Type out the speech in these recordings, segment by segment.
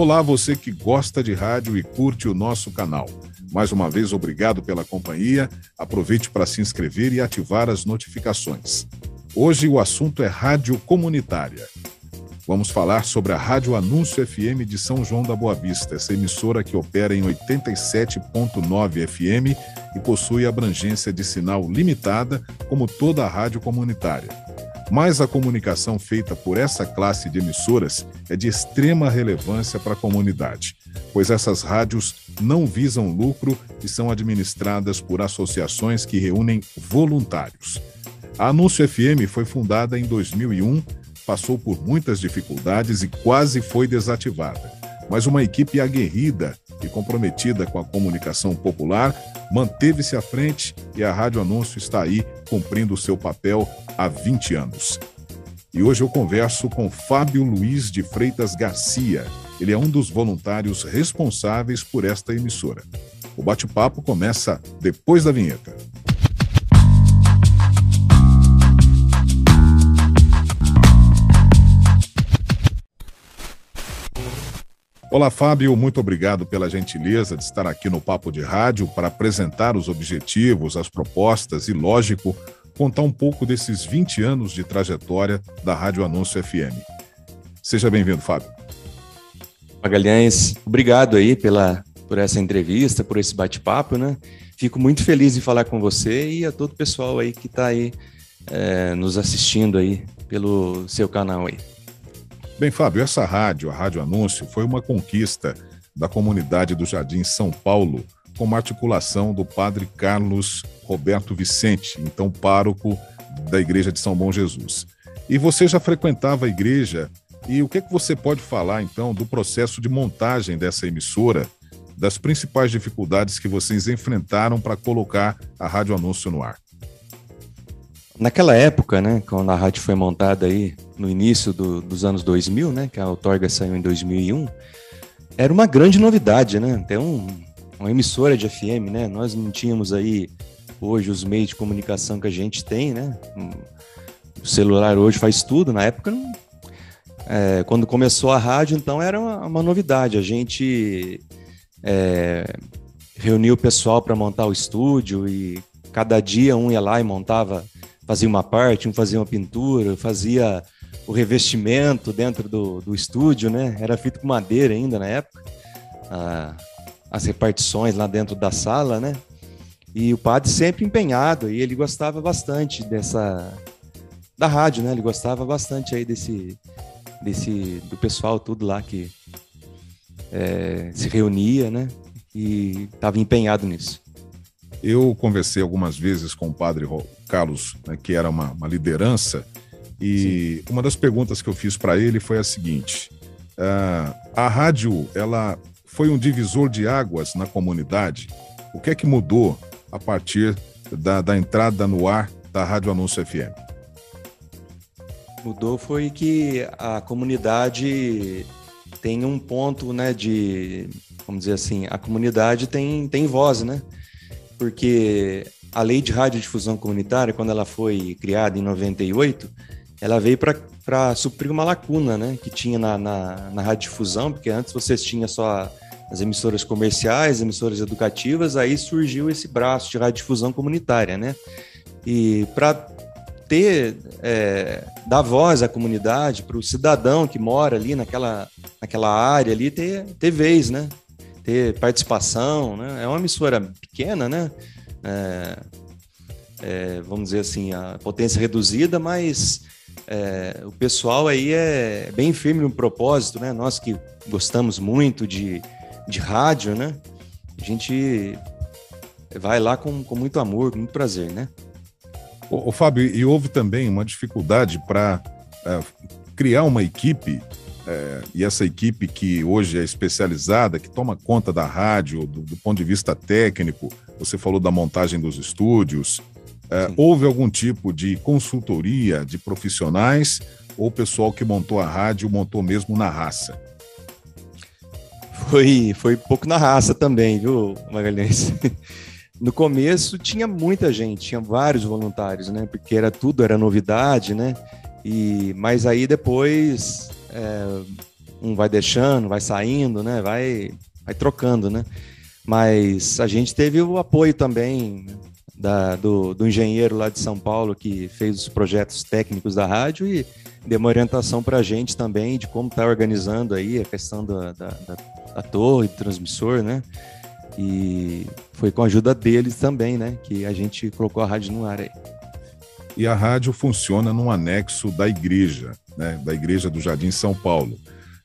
Olá, você que gosta de rádio e curte o nosso canal. Mais uma vez, obrigado pela companhia. Aproveite para se inscrever e ativar as notificações. Hoje o assunto é rádio comunitária. Vamos falar sobre a Rádio Anúncio FM de São João da Boa Vista, essa emissora que opera em 87.9 FM e possui abrangência de sinal limitada, como toda a rádio comunitária. Mas a comunicação feita por essa classe de emissoras é de extrema relevância para a comunidade, pois essas rádios não visam lucro e são administradas por associações que reúnem voluntários. A Anúncio FM foi fundada em 2001, passou por muitas dificuldades e quase foi desativada. Mas uma equipe aguerrida e comprometida com a comunicação popular manteve-se à frente e a Rádio Anúncio está aí cumprindo o seu papel há 20 anos. E hoje eu converso com Fábio Luiz de Freitas Garcia. Ele é um dos voluntários responsáveis por esta emissora. O bate-papo começa depois da vinheta. Olá, Fábio, muito obrigado pela gentileza de estar aqui no Papo de Rádio para apresentar os objetivos, as propostas e, lógico, contar um pouco desses 20 anos de trajetória da Rádio Anúncio FM. Seja bem-vindo, Fábio. Magalhães, obrigado aí pela, por essa entrevista, por esse bate-papo, né? Fico muito feliz em falar com você e a todo o pessoal aí que está aí é, nos assistindo aí pelo seu canal aí. Bem, Fábio, essa rádio, a Rádio Anúncio, foi uma conquista da comunidade do Jardim São Paulo, com uma articulação do padre Carlos Roberto Vicente, então pároco da Igreja de São Bom Jesus. E você já frequentava a igreja, e o que, é que você pode falar, então, do processo de montagem dessa emissora, das principais dificuldades que vocês enfrentaram para colocar a Rádio Anúncio no ar? Naquela época, né, quando a rádio foi montada aí no início do, dos anos 2000, né, que a outorga saiu em 2001, era uma grande novidade, né? Tem um, uma emissora de FM, né? Nós não tínhamos aí hoje os meios de comunicação que a gente tem, né? O celular hoje faz tudo. Na época, é, quando começou a rádio, então era uma, uma novidade. A gente é, reuniu o pessoal para montar o estúdio e cada dia um ia lá e montava fazia uma parte, um fazia uma pintura, fazia o revestimento dentro do, do estúdio, né? Era feito com madeira ainda na época, as repartições lá dentro da sala, né? E o padre sempre empenhado, e ele gostava bastante dessa da rádio, né? Ele gostava bastante aí desse desse do pessoal tudo lá que é, se reunia, né? E estava empenhado nisso. Eu conversei algumas vezes com o padre Carlos, né, que era uma, uma liderança, e Sim. uma das perguntas que eu fiz para ele foi a seguinte: uh, a rádio ela foi um divisor de águas na comunidade. O que é que mudou a partir da, da entrada no ar da Rádio Anúncio FM? Mudou foi que a comunidade tem um ponto, né, de, vamos dizer assim, a comunidade tem, tem voz, né? porque a lei de radiodifusão comunitária, quando ela foi criada em 98, ela veio para suprir uma lacuna né, que tinha na, na, na radiodifusão, porque antes vocês tinham só as emissoras comerciais, emissoras educativas, aí surgiu esse braço de radiodifusão comunitária, né? E para ter, é, dar voz à comunidade, para o cidadão que mora ali naquela, naquela área ali, ter, ter vez, né? ter participação, né? É uma emissora pequena, né? É, é, vamos dizer assim, a potência reduzida, mas é, o pessoal aí é bem firme no propósito, né? Nós que gostamos muito de, de rádio, né? A gente vai lá com, com muito amor, com muito prazer, né? O, o Fábio, e houve também uma dificuldade para é, criar uma equipe é, e essa equipe que hoje é especializada, que toma conta da rádio, do, do ponto de vista técnico, você falou da montagem dos estúdios, é, houve algum tipo de consultoria de profissionais ou o pessoal que montou a rádio montou mesmo na raça? Foi, foi pouco na raça também, viu, Magalhães? No começo tinha muita gente, tinha vários voluntários, né? Porque era tudo, era novidade, né? E, mas aí depois é, um vai deixando, vai saindo, né? Vai, vai trocando, né? Mas a gente teve o apoio também da, do, do engenheiro lá de São Paulo que fez os projetos técnicos da rádio e deu uma orientação para a gente também de como está organizando aí a questão da, da, da, da torre, do transmissor, né? E foi com a ajuda deles também, né? Que a gente colocou a rádio no ar aí. E a rádio funciona num anexo da igreja, né? Da igreja do Jardim São Paulo.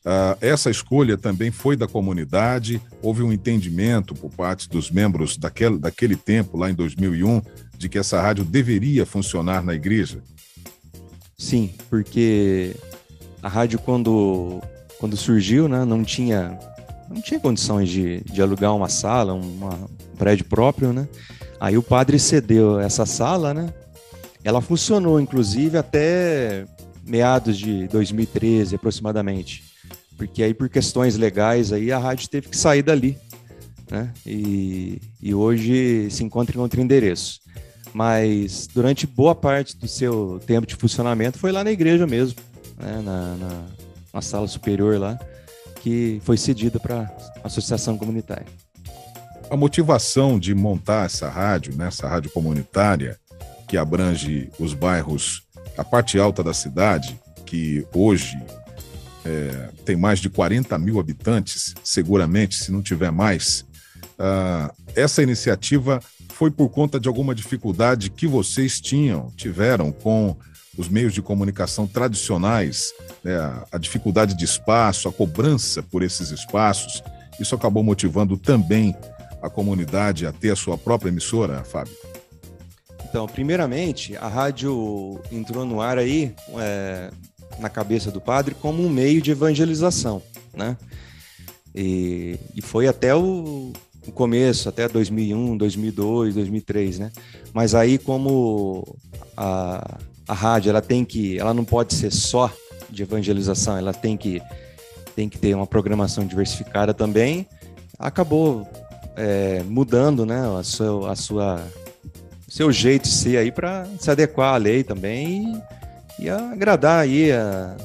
Uh, essa escolha também foi da comunidade, houve um entendimento por parte dos membros daquele, daquele tempo, lá em 2001, de que essa rádio deveria funcionar na igreja? Sim, porque a rádio, quando, quando surgiu, né, não tinha não tinha condições de, de alugar uma sala, uma, um prédio próprio, né? Aí o padre cedeu essa sala, né? Ela funcionou, inclusive, até meados de 2013, aproximadamente porque aí por questões legais aí a rádio teve que sair dali, né? E, e hoje se encontra em outro endereço. Mas durante boa parte do seu tempo de funcionamento foi lá na igreja mesmo, né? na, na, na sala superior lá, que foi cedida para a associação comunitária. A motivação de montar essa rádio, né, essa rádio comunitária, que abrange os bairros, a parte alta da cidade, que hoje é, tem mais de 40 mil habitantes, seguramente, se não tiver mais. Uh, essa iniciativa foi por conta de alguma dificuldade que vocês tinham, tiveram com os meios de comunicação tradicionais, né, a dificuldade de espaço, a cobrança por esses espaços. Isso acabou motivando também a comunidade a ter a sua própria emissora, Fábio? Então, primeiramente, a rádio entrou no ar aí é, na cabeça do padre como um meio de evangelização, né? E, e foi até o, o, começo, até 2001, 2002, 2003, né? Mas aí como a, a rádio, ela tem que, ela não pode ser só de evangelização, ela tem que tem que ter uma programação diversificada também. Acabou é, mudando, né, a sua, a sua seu jeito de ser aí para se adequar à lei também e agradar aí a,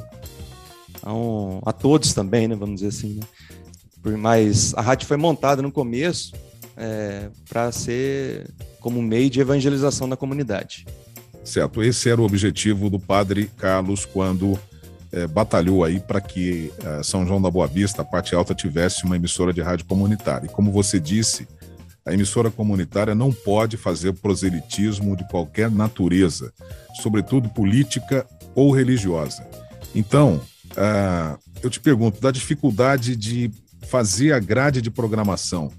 a, um, a, todos também, né? Vamos dizer assim, né? Mas a rádio foi montada no começo é, para ser como meio de evangelização da comunidade. Certo, esse era o objetivo do padre Carlos quando é, batalhou aí para que é, São João da Boa Vista, a parte alta, tivesse uma emissora de rádio comunitária. E como você disse, a emissora comunitária não pode fazer proselitismo de qualquer natureza, sobretudo política ou religiosa. Então, uh, eu te pergunto, da dificuldade de fazer a grade de programação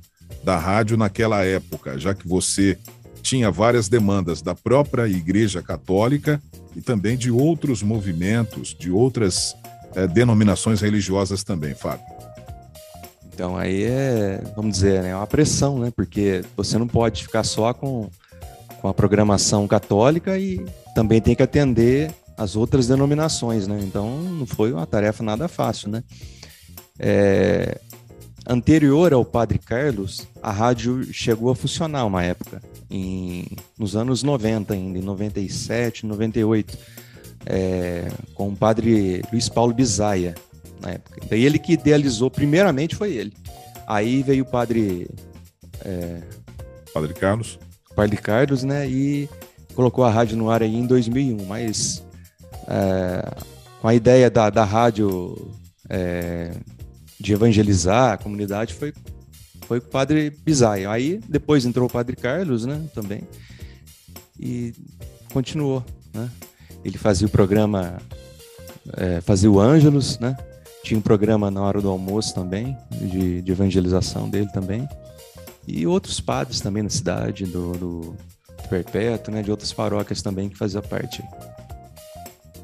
da rádio naquela época, já que você tinha várias demandas da própria Igreja Católica e também de outros movimentos, de outras eh, denominações religiosas também, Fábio. Então aí é, vamos dizer, né, é uma pressão, né? Porque você não pode ficar só com, com a programação católica e também tem que atender as outras denominações, né? Então não foi uma tarefa nada fácil, né? É, anterior ao Padre Carlos, a rádio chegou a funcionar uma época, em, nos anos 90 ainda, em 97, 98, é, com o Padre Luiz Paulo Bisaia, na época. Daí ele que idealizou, primeiramente foi ele. Aí veio o padre. É, padre Carlos. Padre Carlos, né? E colocou a rádio no ar aí em 2001. Mas é, com a ideia da, da rádio é, de evangelizar a comunidade foi, foi o padre Bisaia. Aí depois entrou o padre Carlos, né? Também. E continuou, né? Ele fazia o programa, é, fazia o Ângelos, né? Tinha um programa na hora do almoço também, de, de evangelização dele também. E outros padres também na cidade, do, do Perpétuo, né, de outras paróquias também que fazia parte.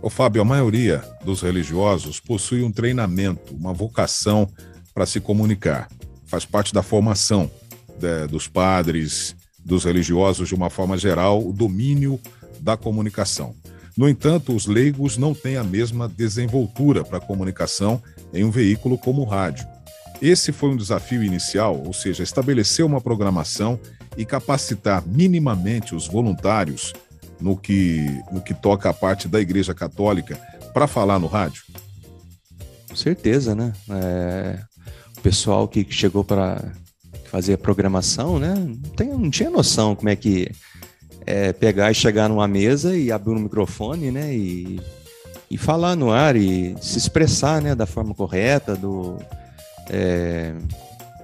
Ô Fábio, a maioria dos religiosos possui um treinamento, uma vocação para se comunicar. Faz parte da formação de, dos padres, dos religiosos, de uma forma geral, o domínio da comunicação. No entanto, os leigos não têm a mesma desenvoltura para a comunicação em um veículo como o rádio. Esse foi um desafio inicial, ou seja, estabelecer uma programação e capacitar minimamente os voluntários no que, no que toca a parte da Igreja Católica para falar no rádio? Com certeza, né? É, o pessoal que chegou para fazer a programação, né? Não, tem, não tinha noção como é que é pegar e chegar numa mesa e abrir um microfone, né? E, e falar no ar e se expressar, né? Da forma correta, do é,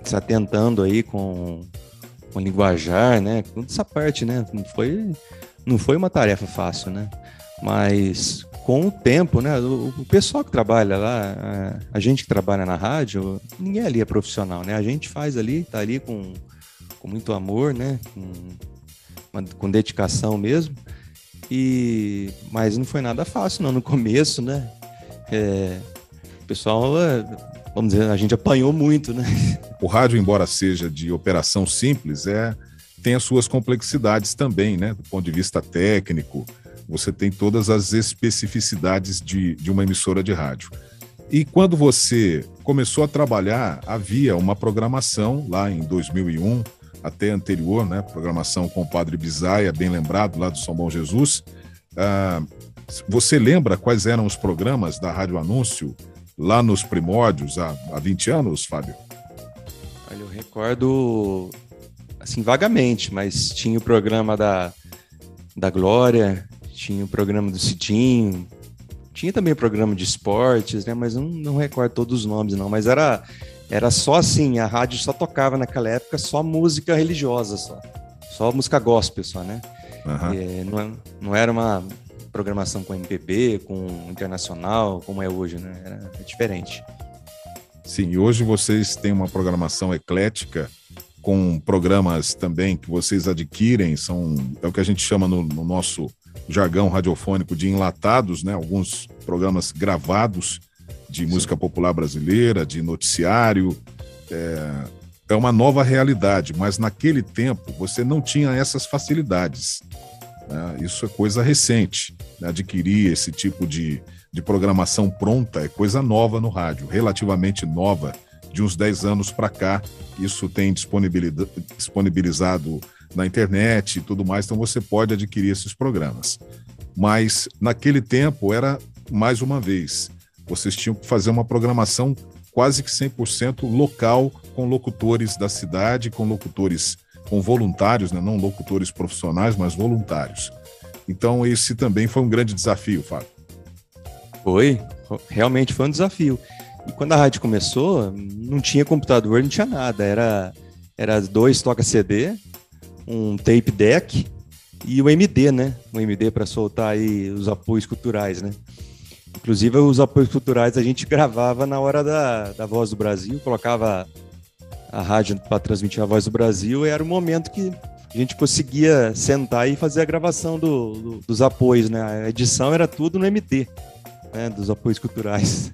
se atentando aí com, com linguajar, né? Toda essa parte, né? Não foi, não foi uma tarefa fácil, né? Mas com o tempo, né? O, o pessoal que trabalha lá, a, a, gente que trabalha na rádio, ninguém ali é profissional, né? A gente faz ali, tá ali com, com muito amor, né? Com, com dedicação mesmo. E mas não foi nada fácil, não. No começo, né? É, o pessoal, é, vamos dizer, a gente apanhou muito, né? O rádio, embora seja de operação simples, é tem as suas complexidades também, né? Do ponto de vista técnico, você tem todas as especificidades de, de uma emissora de rádio. E quando você começou a trabalhar, havia uma programação lá em 2001, até anterior, né? Programação com o Padre Bisaia, bem lembrado, lá do São Bom Jesus. Ah, você lembra quais eram os programas da Rádio Anúncio lá nos primórdios, há, há 20 anos, Fábio? Olha, eu recordo, assim, vagamente, mas tinha o programa da, da Glória, tinha o programa do Cidinho, tinha também o programa de esportes, né? Mas não, não recordo todos os nomes, não. Mas era era só assim, a rádio só tocava naquela época só música religiosa só. Só música gospel só, né? Uhum. E, não, não era uma programação com MPB, com internacional, como é hoje, né? Era diferente. Sim, e hoje vocês têm uma programação eclética com programas também que vocês adquirem, são é o que a gente chama no, no nosso jargão radiofônico de enlatados, né? Alguns programas gravados de música popular brasileira, de noticiário. É, é uma nova realidade, mas naquele tempo você não tinha essas facilidades. Né? Isso é coisa recente. Né? Adquirir esse tipo de, de programação pronta é coisa nova no rádio, relativamente nova, de uns 10 anos para cá. Isso tem disponibilizado na internet e tudo mais, então você pode adquirir esses programas. Mas naquele tempo era, mais uma vez, vocês tinham que fazer uma programação quase que 100% local, com locutores da cidade, com locutores, com voluntários, né? não locutores profissionais, mas voluntários. Então, esse também foi um grande desafio, Fábio. Foi, realmente foi um desafio. E quando a rádio começou, não tinha computador, não tinha nada. Era, era dois toca-CD, um tape deck e o MD, né? O MD para soltar aí os apoios culturais, né? Inclusive, os apoios culturais a gente gravava na hora da, da Voz do Brasil, colocava a rádio para transmitir a Voz do Brasil, e era o momento que a gente conseguia sentar e fazer a gravação do, do, dos apoios, né? A edição era tudo no MD, né? Dos apoios culturais.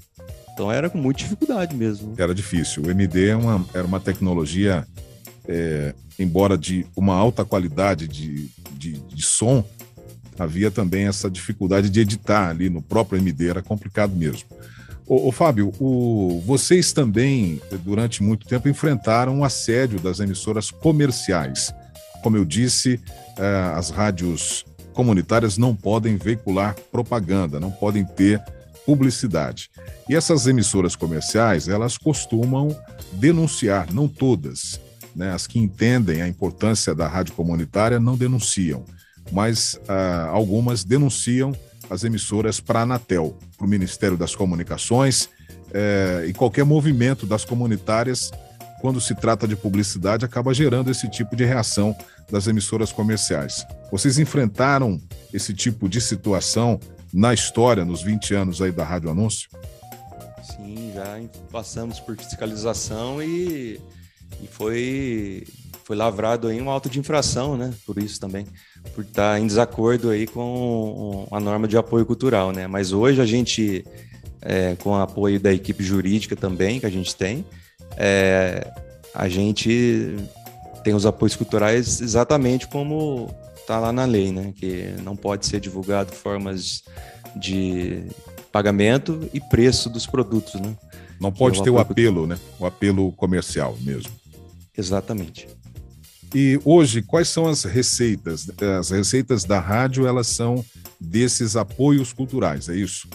Então era com muita dificuldade mesmo. Era difícil. O MD é uma, era uma tecnologia, é, embora de uma alta qualidade de, de, de som, havia também essa dificuldade de editar ali no próprio MD, era complicado mesmo. Ô Fábio, o, vocês também, durante muito tempo, enfrentaram o assédio das emissoras comerciais. Como eu disse, eh, as rádios comunitárias não podem veicular propaganda, não podem ter publicidade. E essas emissoras comerciais, elas costumam denunciar, não todas, né? as que entendem a importância da rádio comunitária não denunciam mas ah, algumas denunciam as emissoras para a Anatel, para o Ministério das Comunicações, eh, e qualquer movimento das comunitárias, quando se trata de publicidade, acaba gerando esse tipo de reação das emissoras comerciais. Vocês enfrentaram esse tipo de situação na história, nos 20 anos aí da Rádio Anúncio? Sim, já passamos por fiscalização e, e foi, foi lavrado aí um auto de infração, né? Por isso também por estar tá em desacordo aí com a norma de apoio cultural, né? Mas hoje a gente, é, com o apoio da equipe jurídica também que a gente tem, é, a gente tem os apoios culturais exatamente como está lá na lei, né? Que não pode ser divulgado formas de pagamento e preço dos produtos, né? Não pode ter o apelo, né? O apelo comercial mesmo. Exatamente. E hoje, quais são as receitas? As receitas da rádio, elas são desses apoios culturais, é isso?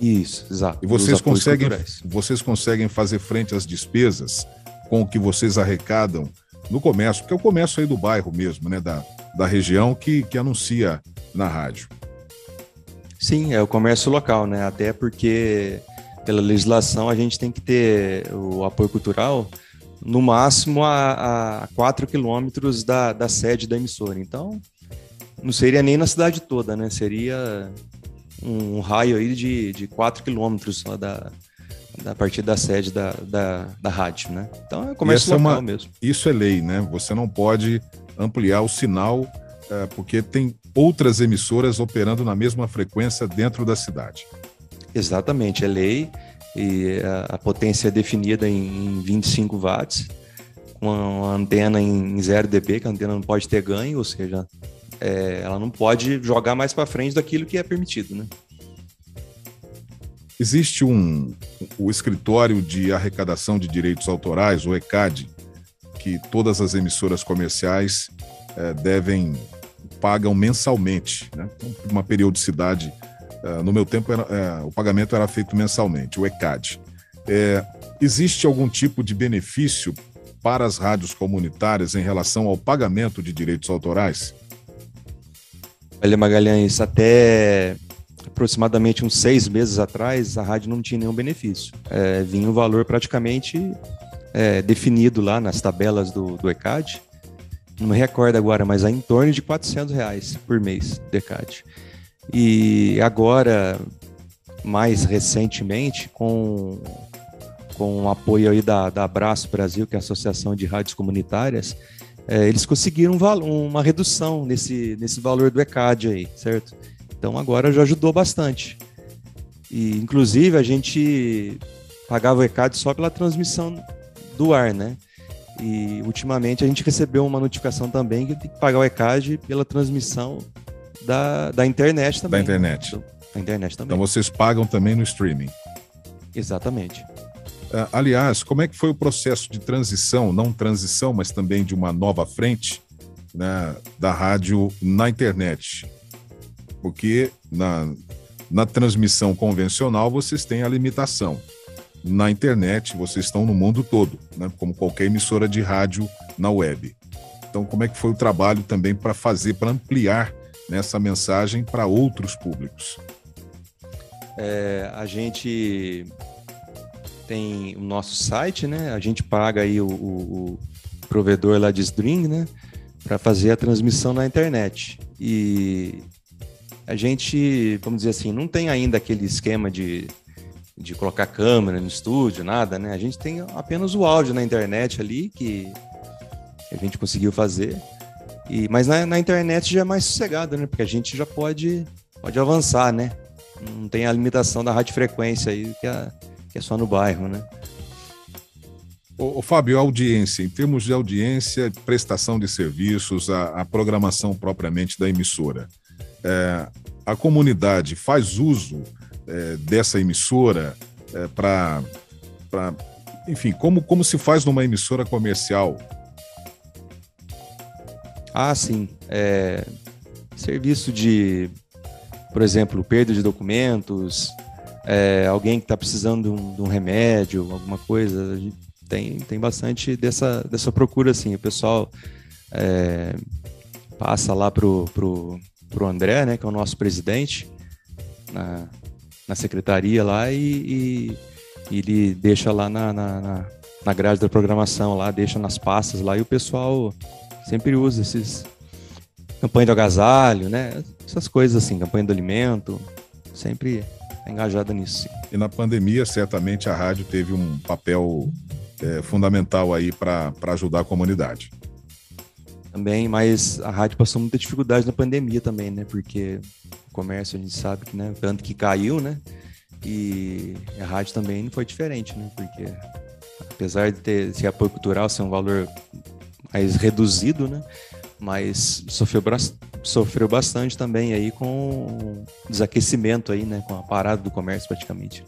Isso, exato. E vocês conseguem, vocês conseguem fazer frente às despesas com o que vocês arrecadam no comércio, porque é o comércio aí do bairro mesmo, né, da, da região que, que anuncia na rádio. Sim, é o comércio local, né? Até porque pela legislação a gente tem que ter o apoio cultural no máximo a, a 4 quilômetros da, da sede da emissora. Então, não seria nem na cidade toda, né? Seria um, raio aí de, de 4 quilômetros da, da partir da sede da, da, da rádio, né? Então é comércio local é uma, mesmo. Isso é lei, né? Você não pode ampliar o sinal é, porque tem outras emissoras operando na mesma frequência dentro da cidade. Exatamente, é lei e a, a potência é definida em, em 25 watts, com uma antena em 0 dB, que a antena não pode ter ganho, ou seja, é, ela não pode jogar mais para frente daquilo que é permitido, né? Existe um o escritório de arrecadação de direitos autorais, o ECAD, que todas as emissoras comerciais é, devem pagam mensalmente, né? Uma periodicidade. É, no meu tempo, era, é, o pagamento era feito mensalmente, o ECAD. É, existe algum tipo de benefício para as rádios comunitárias em relação ao pagamento de direitos autorais? Olha, Magalhães, até aproximadamente uns seis meses atrás, a rádio não tinha nenhum benefício. É, vinha um valor praticamente é, definido lá nas tabelas do, do ECAD. Não me recordo agora, mas é em torno de 400 reais por mês do ECAD. E agora, mais recentemente, com, com o apoio aí da, da Abraço Brasil, que é a Associação de Rádios Comunitárias, é, eles conseguiram uma redução nesse, nesse valor do ECAD aí, certo? Então agora já ajudou bastante. E inclusive a gente pagava o ECAD só pela transmissão do ar, né? E ultimamente a gente recebeu uma notificação também que tem que pagar o ECAD pela transmissão da, da internet também. Da internet. Da internet também. Então vocês pagam também no streaming. Exatamente. Uh, aliás, como é que foi o processo de transição, não transição, mas também de uma nova frente né, da rádio na internet? Porque na, na transmissão convencional vocês têm a limitação. Na internet vocês estão no mundo todo, né, como qualquer emissora de rádio na web. Então, como é que foi o trabalho também para fazer, para ampliar nessa mensagem para outros públicos? É, a gente tem o nosso site, né? A gente paga aí o, o, o provedor lá de string, né? Para fazer a transmissão na internet. E a gente, vamos dizer assim, não tem ainda aquele esquema de, de colocar câmera no estúdio, nada, né? A gente tem apenas o áudio na internet ali que a gente conseguiu fazer. E, mas na, na internet já é mais sossegado, né? Porque a gente já pode, pode avançar, né? Não tem a limitação da radiofrequência aí, que é, que é só no bairro, né? O, Fábio, audiência, em termos de audiência, prestação de serviços, a, a programação propriamente da emissora. É, a comunidade faz uso é, dessa emissora é, para. Enfim, como, como se faz numa emissora comercial? Ah, sim. É, serviço de, por exemplo, perda de documentos, é, alguém que está precisando de um, de um, remédio, alguma coisa. Tem, tem bastante dessa, dessa procura, assim. O pessoal é, passa lá pro, pro, pro André, né, que é o nosso presidente, na, na secretaria lá, e, e, ele deixa lá na, na, na grade da programação, lá, deixa nas pastas lá, e o pessoal sempre usa esses campanha de agasalho, né? Essas coisas assim, campanha do alimento, sempre é engajada nisso. E na pandemia, certamente a rádio teve um papel é, fundamental aí para ajudar a comunidade. Também, mas a rádio passou muita dificuldade na pandemia também, né? Porque o comércio a gente sabe que, né? Tanto que caiu, né? E a rádio também não foi diferente, né? Porque apesar de ter esse apoio cultural ser um valor mais reduzido, né? Mas sofreu, sofreu bastante também aí com desaquecimento aí, né? Com a parada do comércio praticamente.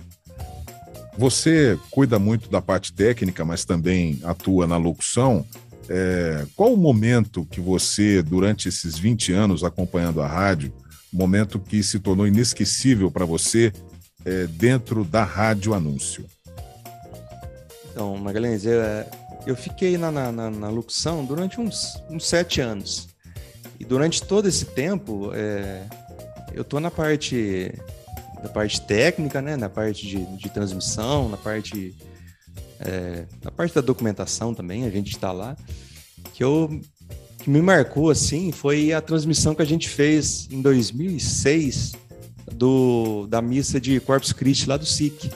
Você cuida muito da parte técnica, mas também atua na locução. É, qual o momento que você, durante esses 20 anos acompanhando a rádio, momento que se tornou inesquecível para você é, dentro da rádio anúncio? Então, Magalhães, eu, eu fiquei na, na, na, locução durante uns, uns sete anos. E durante todo esse tempo, é, eu estou na parte da parte técnica, né, na parte de, de transmissão, na parte é, na parte da documentação também, a gente está lá. Que eu que me marcou assim foi a transmissão que a gente fez em 2006 do da missa de Corpus Christi lá do SIC.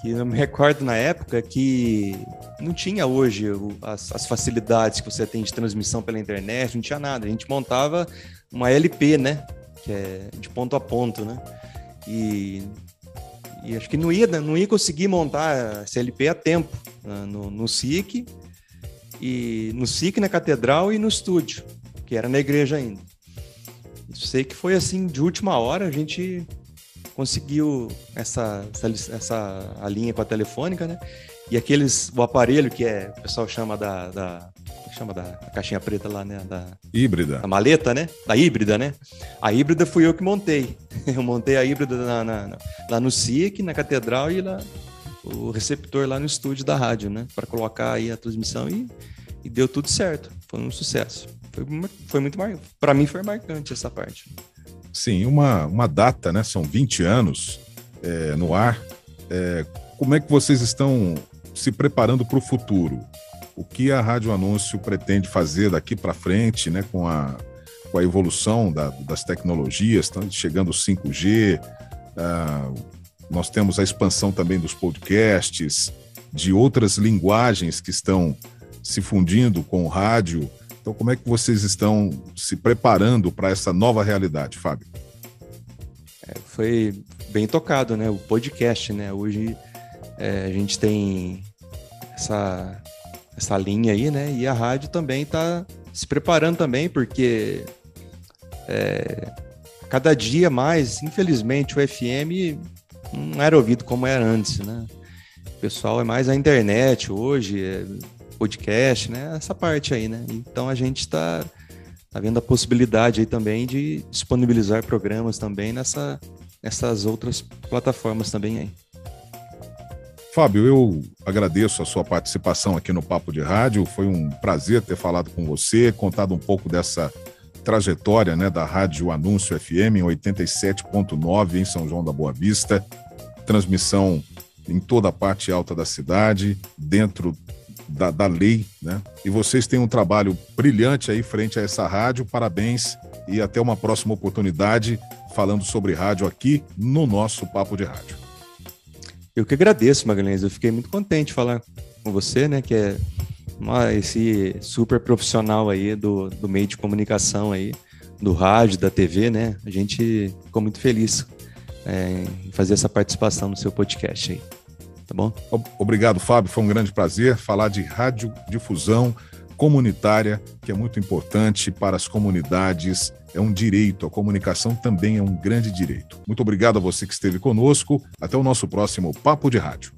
Que eu me recordo na época que não tinha hoje as, as, facilidades que você tem de transmissão pela internet, não tinha nada. A gente montava uma LP, né? Que é de ponto a ponto, né? E, e acho que não ia, não ia conseguir montar essa LP a tempo né? no, no SIC, e no SIC, na catedral e no estúdio, que era na igreja ainda. Sei que foi assim, de última hora, a gente conseguiu essa, essa, essa a linha com a telefônica, né? E aqueles, o aparelho que é, o pessoal chama da, da chama da caixinha preta lá, né? Da híbrida. A maleta, né? Da híbrida, né? A híbrida fui eu que montei. Eu montei a híbrida na, na, lá no SIC, na catedral e lá o receptor lá no estúdio da rádio, né? Para colocar aí a transmissão e, e deu tudo certo. Foi um sucesso. Foi, foi muito marcante. Para mim foi marcante essa parte. Sim, uma, uma data, né? São 20 anos é, no ar. É, como é que vocês estão se preparando para o futuro? O que a Rádio Anúncio pretende fazer daqui para frente, né? Com a, com a evolução da, das tecnologias, estão chegando o 5G, uh, nós temos a expansão também dos podcasts, de outras linguagens que estão se fundindo com o rádio. Então, como é que vocês estão se preparando para essa nova realidade, Fábio? É, foi bem tocado, né? O podcast, né? Hoje é, a gente tem essa, essa linha aí, né? E a rádio também está se preparando também, porque é, cada dia mais, infelizmente, o FM não era ouvido como era antes, né? O pessoal é mais a internet hoje, é podcast, né? Essa parte aí, né? Então a gente está tá vendo a possibilidade aí também de disponibilizar programas também nessa, nessas outras plataformas também aí. Fábio, eu agradeço a sua participação aqui no Papo de Rádio. Foi um prazer ter falado com você, contado um pouco dessa trajetória né, da Rádio Anúncio FM em 87.9 em São João da Boa Vista, transmissão em toda a parte alta da cidade, dentro da, da lei, né? E vocês têm um trabalho brilhante aí frente a essa rádio. Parabéns e até uma próxima oportunidade falando sobre rádio aqui no nosso Papo de Rádio. Eu que agradeço, Magalhães. Eu fiquei muito contente de falar com você, né? Que é uma, esse super profissional aí do, do meio de comunicação aí, do rádio, da TV, né? A gente ficou muito feliz é, em fazer essa participação no seu podcast aí. Tá bom? Obrigado, Fábio. Foi um grande prazer falar de radiodifusão comunitária, que é muito importante para as comunidades. É um direito, a comunicação também é um grande direito. Muito obrigado a você que esteve conosco. Até o nosso próximo Papo de Rádio.